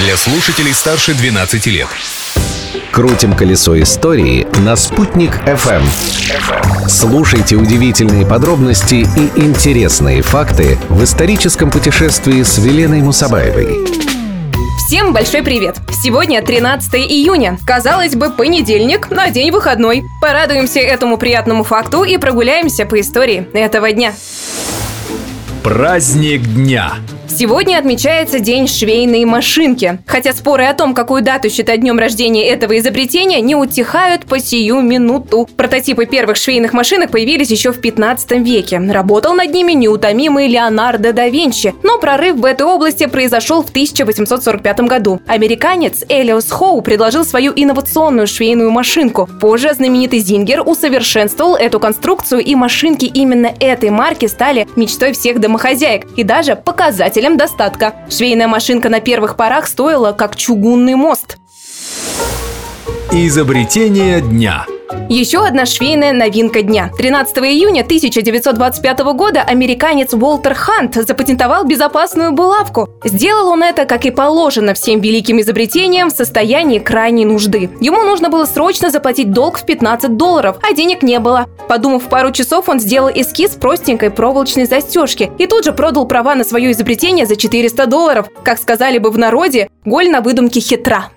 для слушателей старше 12 лет. Крутим колесо истории на «Спутник FM. Слушайте удивительные подробности и интересные факты в историческом путешествии с Веленой Мусабаевой. Всем большой привет! Сегодня 13 июня. Казалось бы, понедельник, на день выходной. Порадуемся этому приятному факту и прогуляемся по истории этого дня. Праздник дня. Сегодня отмечается День швейной машинки. Хотя споры о том, какую дату считать днем рождения этого изобретения, не утихают по сию минуту. Прототипы первых швейных машинок появились еще в 15 веке. Работал над ними неутомимый Леонардо да Винчи. Но прорыв в этой области произошел в 1845 году. Американец Элиос Хоу предложил свою инновационную швейную машинку. Позже знаменитый Зингер усовершенствовал эту конструкцию, и машинки именно этой марки стали мечтой всех домохозяек и даже показателем достатка. Швейная машинка на первых порах стоила как чугунный мост. Изобретение дня. Еще одна швейная новинка дня. 13 июня 1925 года американец Уолтер Хант запатентовал безопасную булавку. Сделал он это, как и положено всем великим изобретениям, в состоянии крайней нужды. Ему нужно было срочно заплатить долг в 15 долларов, а денег не было. Подумав пару часов, он сделал эскиз простенькой проволочной застежки и тут же продал права на свое изобретение за 400 долларов. Как сказали бы в народе, голь на выдумке хитра.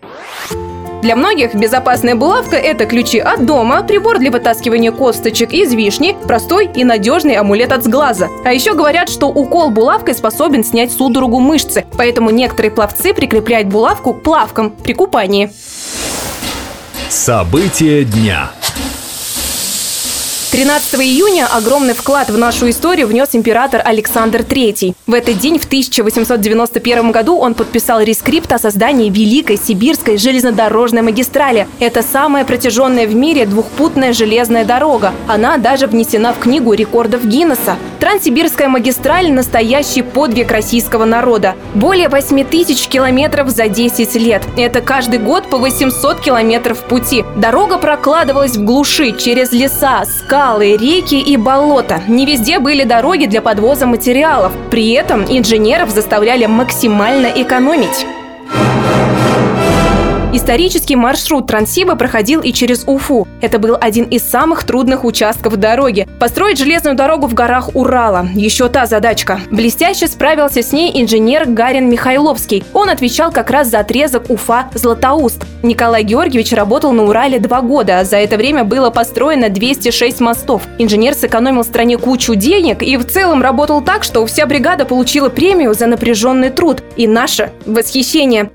Для многих безопасная булавка – это ключи от дома, прибор для вытаскивания косточек из вишни, простой и надежный амулет от сглаза. А еще говорят, что укол булавкой способен снять судорогу мышцы, поэтому некоторые пловцы прикрепляют булавку к плавкам при купании. События дня. 13 июня огромный вклад в нашу историю внес император Александр III. В этот день, в 1891 году, он подписал рескрипт о создании Великой Сибирской железнодорожной магистрали. Это самая протяженная в мире двухпутная железная дорога. Она даже внесена в книгу рекордов Гиннесса. Транссибирская магистраль – настоящий подвиг российского народа. Более 8 тысяч километров за 10 лет. Это каждый год по 800 километров пути. Дорога прокладывалась в глуши, через леса, скалы, реки и болота. Не везде были дороги для подвоза материалов. При этом инженеров заставляли максимально экономить. Исторический маршрут Транссиба проходил и через Уфу. Это был один из самых трудных участков дороги. Построить железную дорогу в горах Урала. Еще та задачка. Блестяще справился с ней инженер Гарин Михайловский. Он отвечал как раз за отрезок Уфа-Златоуст. Николай Георгиевич работал на Урале два года, за это время было построено 206 мостов. Инженер сэкономил стране кучу денег и в целом работал так, что вся бригада получила премию за напряженный труд. И наше восхищение.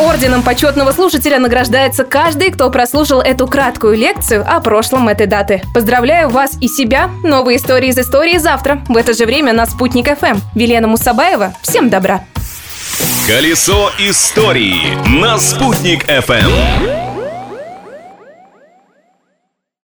Орденом почетного слушателя награждается каждый, кто прослушал эту краткую лекцию о прошлом этой даты. Поздравляю вас и себя. Новые истории из истории завтра. В это же время на Спутник ФМ. Велена Мусабаева. Всем добра. Колесо истории на «Спутник FM.